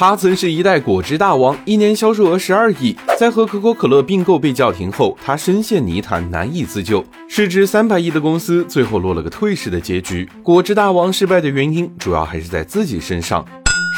他曾是一代果汁大王，一年销售额十二亿。在和可口可乐并购被叫停后，他深陷泥潭，难以自救。市值三百亿的公司，最后落了个退市的结局。果汁大王失败的原因，主要还是在自己身上。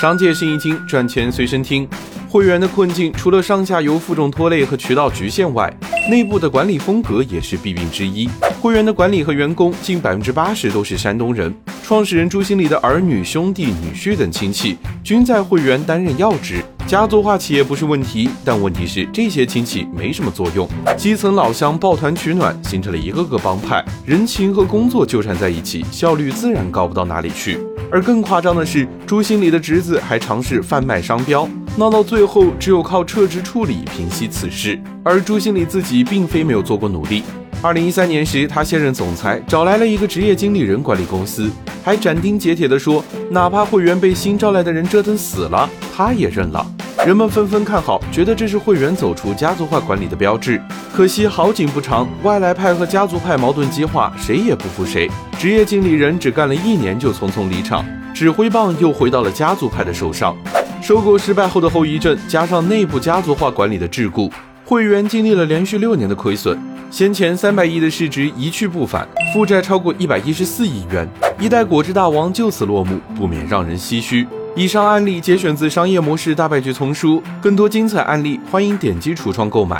商界生意经，赚钱随身听。会员的困境，除了上下游负重拖累和渠道局限外，内部的管理风格也是弊病之一。会员的管理和员工近百分之八十都是山东人，创始人朱新礼的儿女、兄弟、女婿等亲戚均在会员担任要职。家族化企业不是问题，但问题是这些亲戚没什么作用，基层老乡抱团取暖，形成了一个个帮派，人情和工作纠缠在一起，效率自然高不到哪里去。而更夸张的是，朱新礼的侄子还尝试贩卖商标，闹到最后只有靠撤职处理平息此事。而朱新礼自己并非没有做过努力。二零一三年时，他现任总裁，找来了一个职业经理人管理公司，还斩钉截铁地说，哪怕会员被新招来的人折腾死了，他也认了。人们纷纷看好，觉得这是会员走出家族化管理的标志。可惜好景不长，外来派和家族派矛盾激化，谁也不服谁。职业经理人只干了一年就匆匆离场，指挥棒又回到了家族派的手上。收购失败后的后遗症，加上内部家族化管理的桎梏，会员经历了连续六年的亏损。先前三百亿的市值一去不返，负债超过一百一十四亿元，一代果汁大王就此落幕，不免让人唏嘘。以上案例节选自《商业模式大败局丛书》，更多精彩案例欢迎点击橱窗购买。